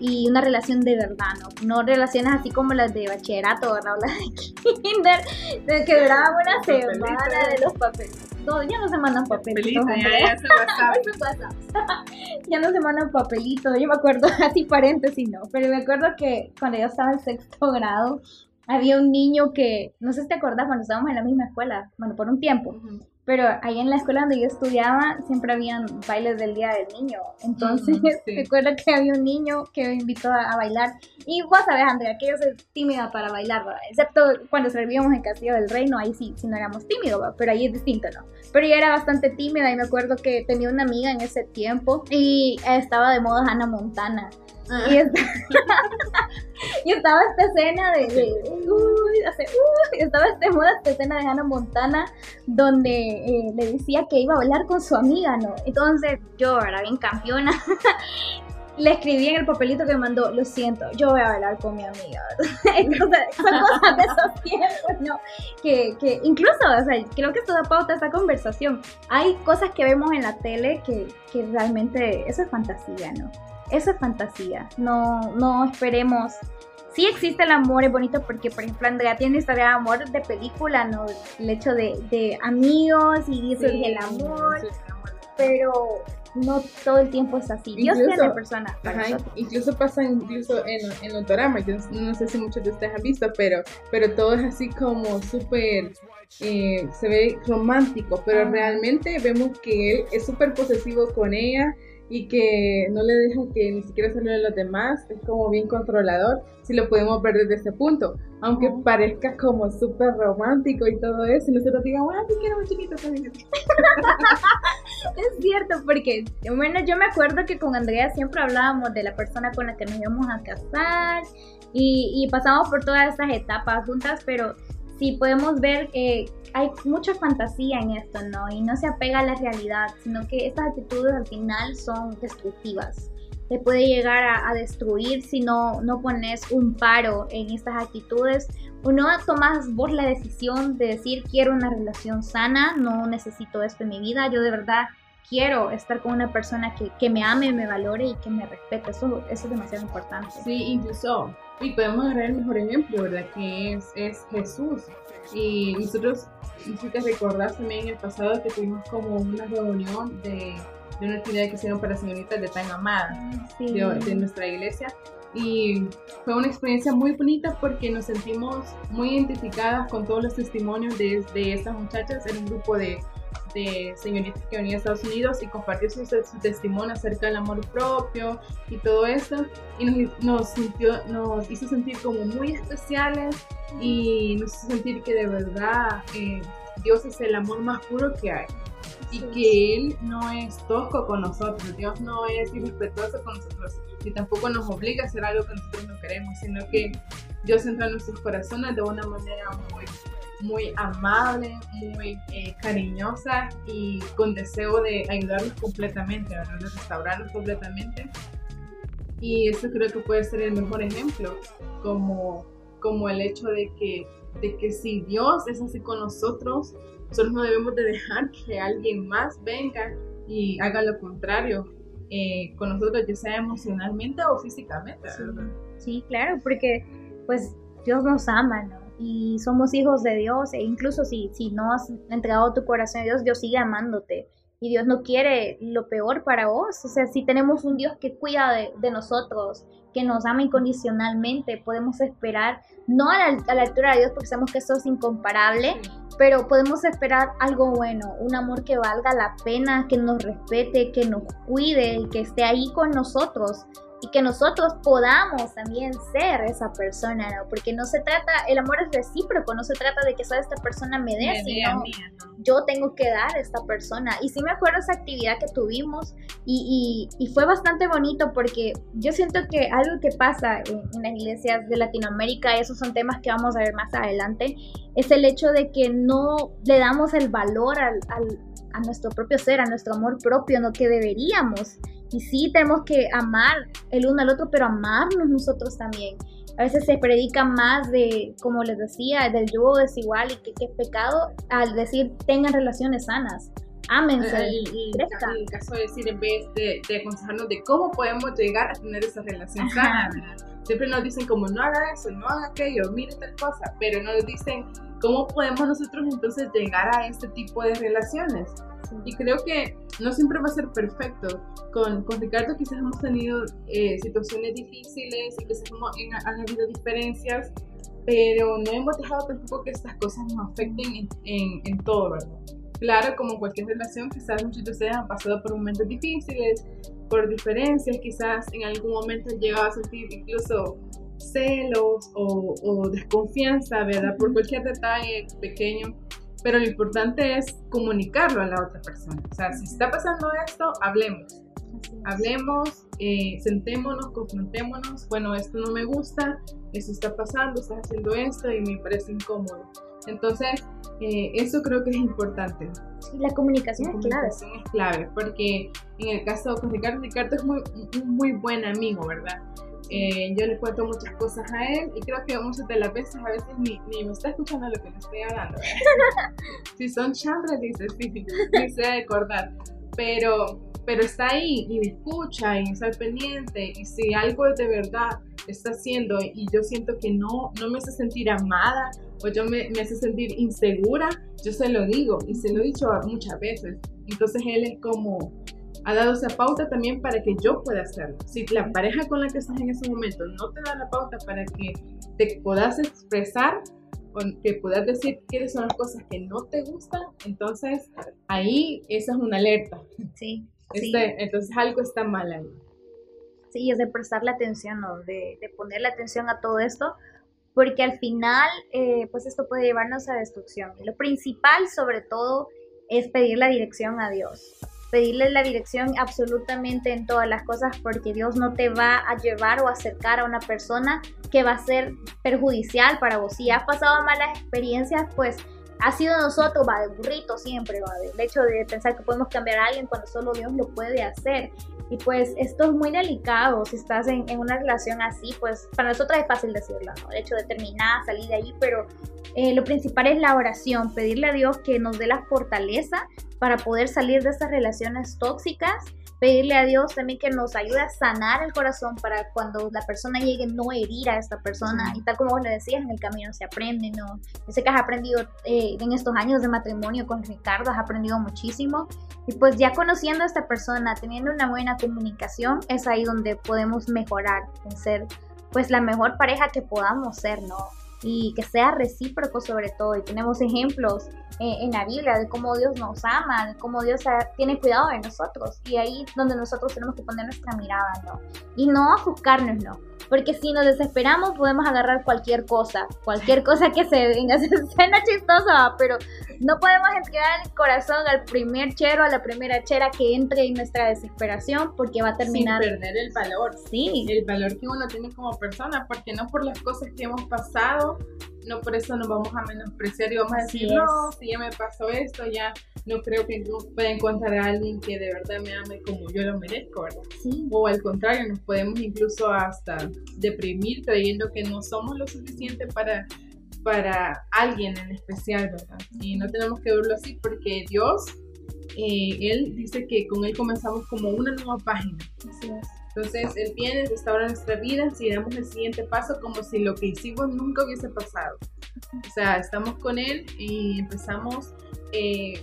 Y una relación de verdad, ¿no? No relaciones así como las de bachillerato, ¿verdad? Las de kinder, de que duraban una semana de los papeles no, ya no se mandan papelitos. ya, ya no se mandan papelitos. Yo me acuerdo, así paréntesis, no, pero me acuerdo que cuando yo estaba en sexto grado, había un niño que, no sé si te acuerdas, cuando estábamos en la misma escuela, bueno, por un tiempo, pero ahí en la escuela donde yo estudiaba siempre habían bailes del Día del Niño. Entonces, recuerdo que había un niño que me invitó a, bailar. Y vos sabés, Andrea, que yo soy tímida para bailar, ¿verdad? Excepto cuando servíamos en Castillo del Reino, ahí sí, sí no éramos tímidos, ¿verdad? pero ahí es distinto, ¿no? Pero yo era bastante tímida y me acuerdo que tenía una amiga en ese tiempo y estaba de moda Hannah Montana. Ah. Y, estaba esta escena de, uy, hace, uy, estaba esta, esta escena de Hannah Montana donde eh, le decía que iba a bailar con su amiga, ¿no? Entonces yo, era bien campeona, le escribí en el papelito que me mandó, lo siento, yo voy a bailar con mi amiga. Entonces, son cosas de esos tiempos, ¿no? Que, que incluso, o sea, creo que esto da pauta a esta conversación. Hay cosas que vemos en la tele que, que realmente, eso es fantasía, ¿no? Eso es fantasía. No, no esperemos. Sí existe el amor, es bonito porque, por ejemplo, Andrea tiene historia de amor de película, ¿no? El hecho de, de amigos y eso es el amor. Pero no todo el tiempo es así. Dios tiene personas. incluso pasa incluso en, en los dramas. Yo no sé si muchos de ustedes han visto, pero, pero todo es así como súper. Eh, se ve romántico, pero ah. realmente vemos que él es súper posesivo con ella y que no le deja que ni siquiera salga a los demás, es como bien controlador, si lo podemos ver desde ese punto. Aunque parezca como súper romántico y todo eso, y nosotros digamos, ah, sí quiero muy chiquito también. es cierto, porque bueno, yo me acuerdo que con Andrea siempre hablábamos de la persona con la que nos íbamos a casar y, y pasamos por todas esas etapas juntas, pero sí podemos ver que hay mucha fantasía en esto, ¿no? Y no se apega a la realidad, sino que estas actitudes al final son destructivas. te puede llegar a, destruir si no, no pones un paro en estas actitudes o no tomas vos la decisión de decir quiero una relación sana, no necesito esto en mi vida, yo de verdad quiero estar con una persona que, que me ame, me valore y que me respete. Eso, eso es demasiado importante. Sí, incluso, y podemos agarrar el mejor ejemplo, ¿verdad? Que es, es Jesús. Y nosotros, no sé si te recordás también en el pasado que tuvimos como una reunión de, de una actividad que hicieron para señoritas de tan amada de, de nuestra iglesia. Y fue una experiencia muy bonita porque nos sentimos muy identificadas con todos los testimonios de, de estas muchachas. en un grupo de de señorita que venía a Estados Unidos y compartió su, testimonio acerca del amor propio y todo eso. Y nos, sintió, nos hizo sentir como muy especiales y nos hizo sentir que de verdad eh, Dios es el amor más puro que hay. Y que Él no es tosco con nosotros, Dios no es irrespetuoso con nosotros, y tampoco nos obliga a hacer algo que nosotros no queremos, sino que Dios entra en nuestros corazones de una manera muy muy amable, muy eh, cariñosa y con deseo de ayudarlos completamente, de restaurarlos completamente. Y eso creo que puede ser el mejor ejemplo, como, como el hecho de que, de que si Dios es así con nosotros, nosotros no debemos de dejar que alguien más venga y haga lo contrario eh, con nosotros, ya sea emocionalmente o físicamente. Sí, claro, porque pues Dios nos ama, ¿no? Y somos hijos de Dios e incluso si, si no has entregado tu corazón a Dios, Dios sigue amándote y Dios no quiere lo peor para vos. O sea, si tenemos un Dios que cuida de, nosotros, que nos ama incondicionalmente, podemos esperar, no a la, a la, altura de Dios porque sabemos que eso es incomparable, pero podemos esperar algo bueno, un amor que valga la pena, que nos respete, que nos cuide, que esté ahí con nosotros y que nosotros podamos también ser esa persona, ¿no? Porque no se trata, el amor es recíproco, no se trata de que solo esta persona me dé, sino yo tengo que dar a esta persona. Y sí me acuerdo esa actividad que tuvimos y, y, fue bastante bonito porque yo siento que algo que pasa en, las iglesias de Latinoamérica, esos son temas que vamos a ver más adelante, es el hecho de que no le damos el valor al, al, a nuestro propio ser, a nuestro amor propio, no que deberíamos. Y sí, tenemos que amar el uno al otro, pero amarnos nosotros también. A veces se predica más de, como les decía, del yugo desigual y que, es pecado, al decir tengan relaciones sanas. Ámense, el, el, caso de decir, en vez de, aconsejarnos de cómo podemos llegar a tener esa relación sana, siempre nos dicen como no haga eso, no haga aquello, mire tal cosa, pero no nos dicen cómo podemos nosotros entonces llegar a este tipo de relaciones. Y creo que no siempre va a ser perfecto. Con, con Ricardo quizás hemos tenido eh, situaciones difíciles y quizás hemos, han habido diferencias, pero no hemos dejado tampoco que estas cosas nos afecten en, en, todo, ¿verdad? Claro, como cualquier relación, quizás muchos de ustedes han pasado por momentos difíciles, por diferencias, quizás en algún momento han llegado a sentir incluso celos o, o desconfianza, ¿verdad? Por cualquier detalle pequeño pero lo importante es comunicarlo a la otra persona. O sea, si está pasando esto, hablemos. Hablemos, eh, sentémonos, confrontémonos. Bueno, esto no me gusta, esto está pasando, estás haciendo esto y me parece incómodo. Entonces, eh, eso creo que es importante. Sí, la comunicación, es clave. es clave, porque en el caso con Ricardo, Ricardo es muy, un muy buen amigo, ¿verdad? Eh, yo le cuento muchas cosas a él y creo que muchas de las veces a veces ni, ni me está escuchando lo que le estoy hablando. si son chambres, dice, sí, sé acordar. Pero, pero está ahí y me escucha y está pendiente y si algo de verdad está haciendo y yo siento que no, no me hace sentir amada o yo me, me hace sentir insegura, yo se lo digo y se lo he dicho muchas veces. Entonces él es como, ha dado esa pauta también para que yo pueda hacerlo. Si la pareja con la que estás en ese momento no te da la pauta para que te puedas expresar o que puedas decir qué son las cosas que no te gustan, entonces ahí esa es una alerta. Sí. Este, entonces algo está mal ahí. Sí, es de prestarle atención, ¿no? de, de ponerle atención a todo esto, porque al final, eh, pues esto puede llevarnos a destrucción. Lo principal, sobre todo, es pedir la dirección a Dios pedirle la dirección absolutamente en todas las cosas porque Dios no te va a llevar o acercar a una persona que va a ser perjudicial para vos. Si has pasado malas experiencias, pues ha sido nosotros, va de burrito siempre, va del hecho de pensar que podemos cambiar a alguien cuando solo Dios lo puede hacer. Y pues esto es muy delicado, si estás en, una relación así, pues para nosotros es fácil decirlo, ¿no? El hecho de terminar, salir de ahí, pero eh, lo principal es la oración, pedirle a Dios que nos dé la fortaleza para poder salir de esas relaciones tóxicas pedirle a Dios también que nos ayude a sanar el corazón para cuando la persona llegue no herir a esta persona. Y tal como vos le decías, en el camino se aprende, ¿no? Yo sé que has aprendido eh, en estos años de matrimonio con Ricardo, has aprendido muchísimo. Y pues ya conociendo a esta persona, teniendo una buena comunicación, es ahí donde podemos mejorar en ser pues la mejor pareja que podamos ser, ¿no? Y que sea recíproco sobre todo. Y tenemos ejemplos eh, en la Biblia de cómo Dios nos ama, de cómo Dios tiene cuidado de nosotros. Y ahí donde nosotros tenemos que poner nuestra mirada, ¿no? Y no juzgarnos, ¿no? Porque si nos desesperamos podemos agarrar cualquier cosa, cualquier cosa que se venga, suena chistosa, pero no podemos entregar el corazón al primer chero, a la primera chera que entre en nuestra desesperación porque va a terminar. Sin perder el valor. Sí. El valor que uno tiene como persona, porque no por las cosas que hemos pasado no por eso nos vamos a menospreciar y vamos a decir, no, si ya me pasó esto, ya no creo que pueda encontrar a alguien que de verdad me ame como yo lo merezco, ¿verdad? Sí. O al contrario, nos podemos incluso hasta deprimir creyendo que no somos lo suficiente para, para alguien en especial, ¿verdad? Y no tenemos que verlo así porque Dios, eh, Él dice que con Él comenzamos como una nueva página. Así es. Entonces, Él viene, restaura nuestra vida, si damos el siguiente paso como si lo que hicimos nunca hubiese pasado. O sea, estamos con Él y empezamos, eh,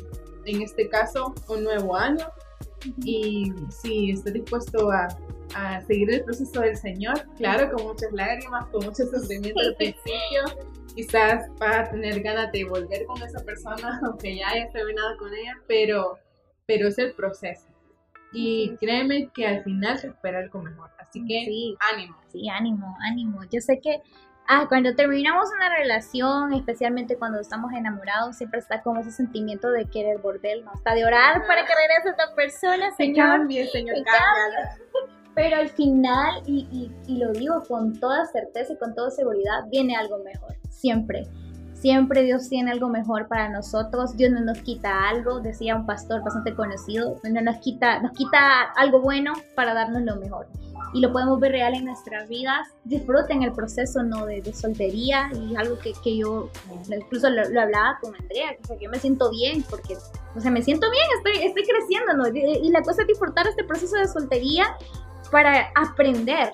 en este caso, un nuevo año. Y si está dispuesto a, a, seguir el proceso del Señor, claro, con muchas lágrimas, con mucho sufrimiento al principio, quizás va a tener ganas de volver con esa persona, aunque ya haya terminado con ella, pero, pero es el proceso. Y créeme que al final se espera algo mejor. Así que sí, ánimo. Sí, ánimo, ánimo. Yo sé que ah, cuando terminamos una relación, especialmente cuando estamos enamorados, siempre está como ese sentimiento de querer volver, ¿no? Hasta de orar para que regrese esta persona, Señor. cambie, Señor, Pero al final, y, y, y lo digo con toda certeza y con toda seguridad, viene algo mejor. Siempre. Siempre Dios tiene algo mejor para nosotros. Dios no nos quita algo, decía un pastor bastante conocido, no nos quita, nos quita algo bueno para darnos lo mejor. Y lo podemos ver real en nuestras vidas. Disfruten el proceso ¿no? de, soltería y algo que, que yo incluso lo, hablaba con Andrea, que yo me siento bien porque, o sea, me siento bien, estoy, estoy creciendo, ¿no? Y la cosa es disfrutar este proceso de soltería para aprender,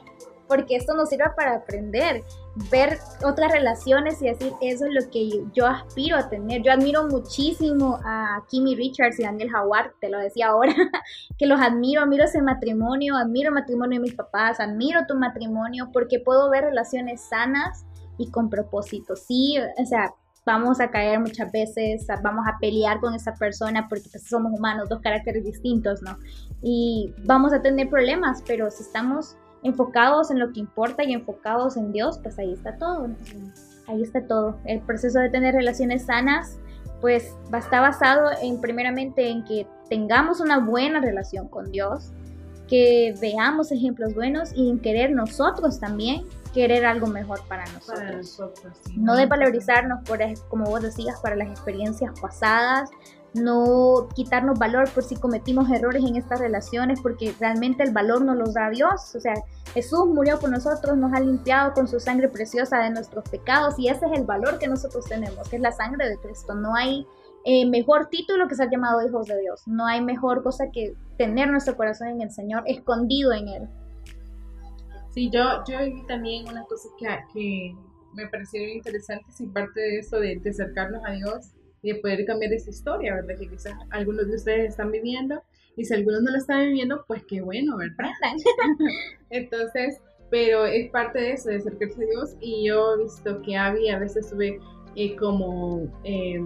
porque esto nos sirve para aprender, ver otras relaciones y decir, eso es lo que yo, aspiro a tener. Yo admiro muchísimo a Kimmy Richards y Daniel Howard, te lo decía ahora, que los admiro, admiro ese matrimonio, admiro el matrimonio de mis papás, admiro tu matrimonio, porque puedo ver relaciones sanas y con propósito. Sí, o sea, vamos a caer muchas veces, vamos a pelear con esa persona porque pues, somos humanos, dos caracteres distintos, ¿no? Y vamos a tener problemas, pero si estamos enfocados en lo que importa y enfocados en Dios, pues ahí está todo. Ahí está todo. El proceso de tener relaciones sanas, pues está basado en primeramente en que tengamos una buena relación con Dios, que veamos ejemplos buenos y en querer nosotros también querer algo mejor para nosotros. No de valorizarnos por, como vos decías, para las experiencias pasadas, no quitarnos valor por si cometimos errores en estas relaciones, porque realmente el valor nos lo da Dios. O sea, Jesús murió por nosotros, nos ha limpiado con su sangre preciosa de nuestros pecados y ese es el valor que nosotros tenemos, que es la sangre de Cristo. No hay eh, mejor título que ser llamado hijos de Dios. No hay mejor cosa que tener nuestro corazón en el Señor, escondido en Él. Sí, yo, yo vi también una cosa que, que me pareció interesante, sin parte de eso, de, de acercarnos a Dios y de poder cambiar esa historia, ¿verdad? Que quizás algunos de ustedes están viviendo y si algunos no lo están viviendo, pues qué bueno, ¿verdad? Entonces, pero es parte de eso, de acercarse a Dios y yo he visto que Abby a veces sube eh, como eh,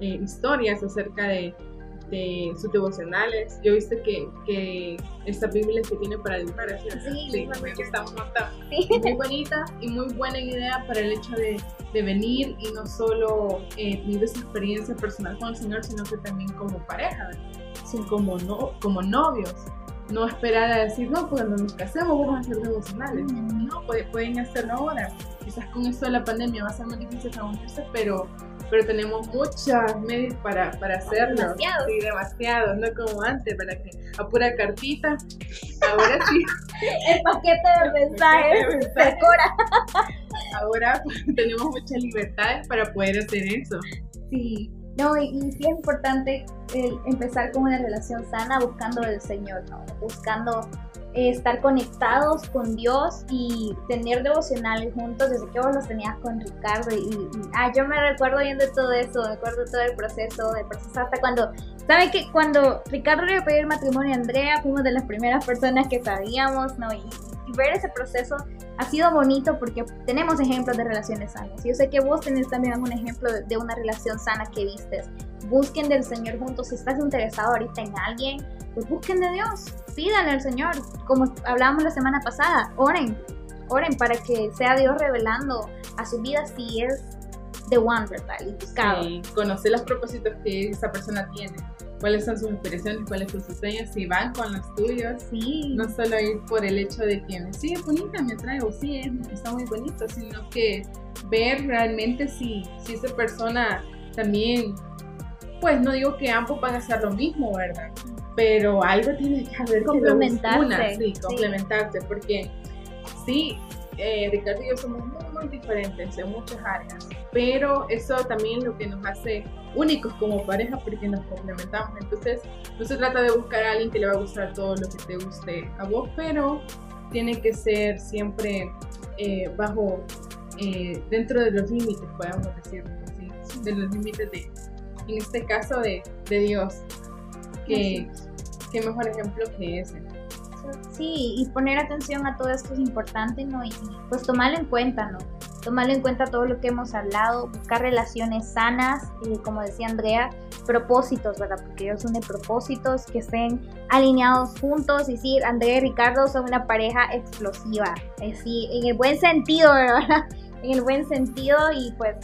eh, historias acerca de de sus devocionales. Yo he visto que, que esta Biblia que tiene para así, sí, sí, me gusta un Muy bonita y muy buena idea para el hecho de, de venir y no solo eh, tener esa experiencia personal con el Señor, sino que también como pareja, como, no, como novios. No esperar a decir, no, pues cuando nos casemos vamos a hacer devocionales. No, pueden hacerlo ahora. Quizás con esto de la pandemia va a ser más difícil reunirse, pero pero tenemos muchos medios para, para hacerlo. Demasiados. Sí, demasiados, no como antes, para que a pura cartita, ahora sí. El paquete de mensajes, decora. Ahora tenemos muchas libertades para poder hacer eso. Sí, no, y, sí es importante empezar con una relación sana buscando el Señor, ¿no? Buscando estar conectados con Dios y tener devocionales juntos. Desde que vos los tenías con Ricardo y, ah, yo me recuerdo viendo todo eso, me acuerdo todo el proceso, del proceso hasta cuando, ¿saben que cuando Ricardo le a pedir matrimonio a Andrea, fuimos de las primeras personas que sabíamos, ¿no? Y, ver ese proceso ha sido bonito porque tenemos ejemplos de relaciones sanas. Yo sé que vos tenés también algún ejemplo de una relación sana que vistes. Busquen del Señor juntos. Si estás interesado ahorita en alguien, pues busquen de Dios, pídanle al Señor, como hablábamos la semana pasada, oren, oren para que sea Dios revelando a su vida si es the one, ¿verdad? Sí, conocer los propósitos que esa persona tiene, cuáles son sus inspiraciones, cuáles son sus sueños, si van con los tuyos, sí. no solo ir por el hecho de que sí, es bonita, me traigo, sí, está muy bonito, sino que ver realmente si, si esa persona también, pues no digo que ambos van a hacer lo mismo, ¿verdad? pero algo tiene que haber complementarse. sí, complementarse, porque sí, eh, Ricardo y yo somos muy, diferentes en muchas áreas, pero eso también lo que nos hace únicos como pareja porque nos complementamos. Entonces, no se trata de buscar a alguien que le va a gustar todo lo que te guste a vos, pero tiene que ser siempre eh, bajo, eh, dentro de los límites, podemos decir, de los límites de, en este caso, de, de Dios. Que, qué mejor ejemplo que ese. Sí, y poner atención a todo esto es importante, ¿no? Y pues tomarlo en cuenta, ¿no? Tomarlo en cuenta todo lo que hemos hablado, buscar relaciones sanas, y como decía Andrea, propósitos, ¿verdad? Porque ellos son de propósitos que estén alineados juntos. Y sí, Andrea y Ricardo son una pareja explosiva, sí, en el buen sentido, ¿verdad? En el buen sentido y pues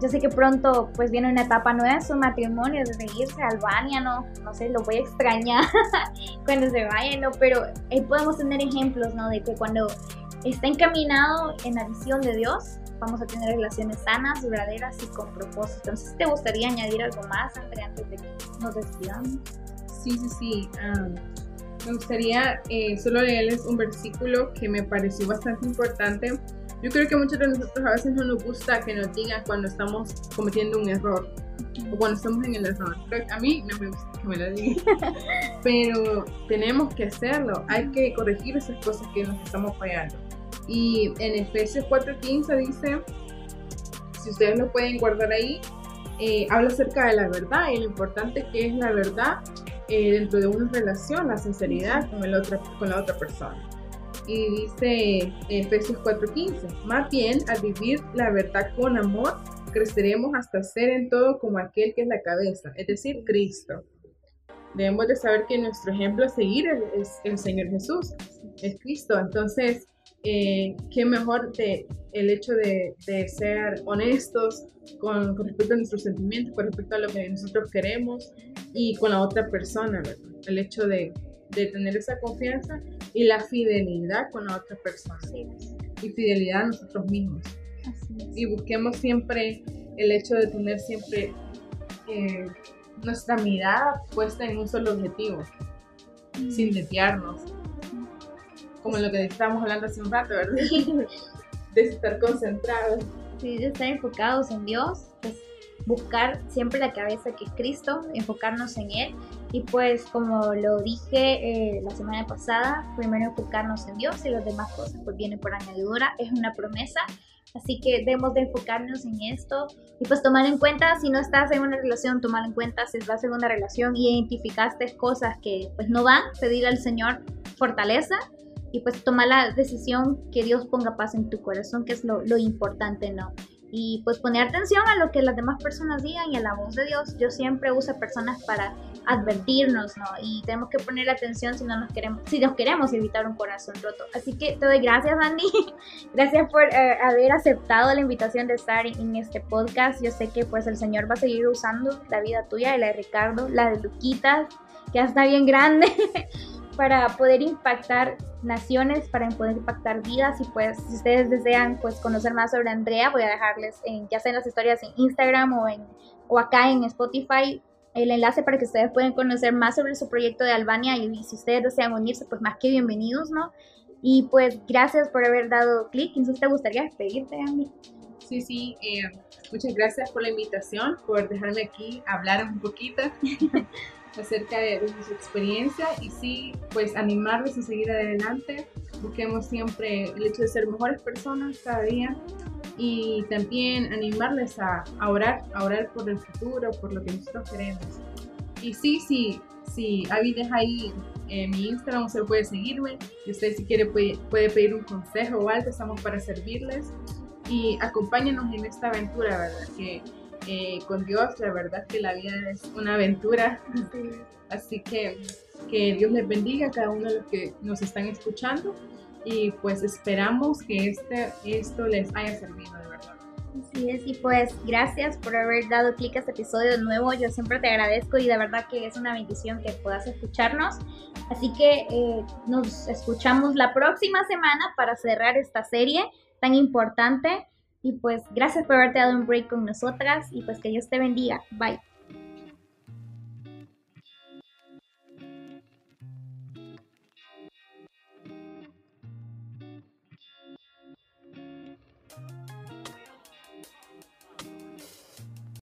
yo sé que pronto pues viene una etapa nueva en su matrimonio, desde irse a Albania, no, no sé, lo voy a extrañar cuando se vayan, ¿no? Pero ahí podemos tener ejemplos, ¿no? De que cuando está encaminado en la visión de Dios, vamos a tener relaciones sanas, verdaderas y con propósito. Entonces, ¿te gustaría añadir algo más, Andrea, antes de que nos despidamos? Sí, sí, sí. me gustaría eh, solo leerles un versículo que me pareció bastante importante yo creo que muchos de nosotros a veces no nos gusta que nos digan cuando estamos cometiendo un error o cuando estamos en el error. a mí no me gusta que me lo digan, pero tenemos que hacerlo. Hay que corregir esas cosas que nos estamos fallando. Y en Efesios 4:15 dice, si ustedes lo pueden guardar ahí, eh, habla acerca de la verdad y lo importante que es la verdad eh, dentro de una relación, la sinceridad con, el otra, con la otra persona y dice Efesios 4:15, más bien al vivir la verdad con amor, creceremos hasta ser en todo como aquel que es la cabeza, es decir, Cristo. Debemos de saber que nuestro ejemplo a seguir es el Señor Jesús, es Cristo. Entonces, eh, qué mejor de, el hecho de, ser honestos con, respecto a nuestros sentimientos, con respecto a lo que nosotros queremos y con la otra persona, El hecho de, de tener esa confianza y la fidelidad con la otra persona y fidelidad a nosotros mismos. Y busquemos siempre el hecho de tener siempre eh, nuestra mirada puesta en un solo objetivo, mm. sin desviarnos. Como lo que estábamos hablando hace un rato, ¿verdad? de estar concentrados. Sí, de estar enfocados en Dios, pues buscar siempre la cabeza que es Cristo, enfocarnos en Él y pues como lo dije eh, la semana pasada, primero enfocarnos en Dios y las demás cosas pues vienen por añadidura, es una promesa. Así que debemos de enfocarnos en esto y pues tomar en cuenta, si no estás en una relación, tomar en cuenta si estás en una relación y identificaste cosas que pues no van, pedir al Señor fortaleza y pues tomar la decisión que Dios ponga paz en tu corazón, que es lo, lo importante, ¿no? Y pues poner atención a lo que las demás personas digan y a la voz de Dios. Yo siempre uso personas para advertirnos, ¿no? Y tenemos que poner atención si no nos queremos, si nos queremos evitar un corazón roto. Así que te doy gracias, Andy. gracias por eh, haber aceptado la invitación de estar en este podcast. Yo sé que pues el Señor va a seguir usando la vida tuya y la de Ricardo, la de Luquitas, que ya está bien grande. para poder impactar naciones, para poder impactar vidas y pues si ustedes desean pues conocer más sobre Andrea, voy a dejarles en, ya sea en las historias en Instagram o, en, o acá en Spotify el enlace para que ustedes puedan conocer más sobre su proyecto de Albania y, si ustedes desean unirse pues más que bienvenidos, ¿no? Y pues gracias por haber dado clic. Entonces, ¿te gustaría despedirte, Andy? Sí, sí, eh, muchas gracias por la invitación, por dejarme aquí hablar un poquito acerca de, su experiencia y sí, pues animarles a seguir adelante. Busquemos siempre el hecho de ser mejores personas cada día y también animarles a, orar, a orar por el futuro, por lo que nosotros queremos. Y sí, sí, sí, Avi deja ahí en mi Instagram, usted puede seguirme y usted si quiere puede, puede pedir un consejo o algo, estamos para servirles y acompáñenos en esta aventura, ¿verdad? Que eh, con Dios, la verdad que la vida es una aventura. Así que que Dios les bendiga a cada uno de los que nos están escuchando y pues esperamos que este, esto les haya servido de verdad. Así es, y pues gracias por haber dado clic a este episodio nuevo. Yo siempre te agradezco y de verdad que es una bendición que puedas escucharnos. Así que eh, nos escuchamos la próxima semana para cerrar esta serie tan importante. Y pues gracias por haberte dado un break con nosotras y pues que Dios te bendiga. Bye.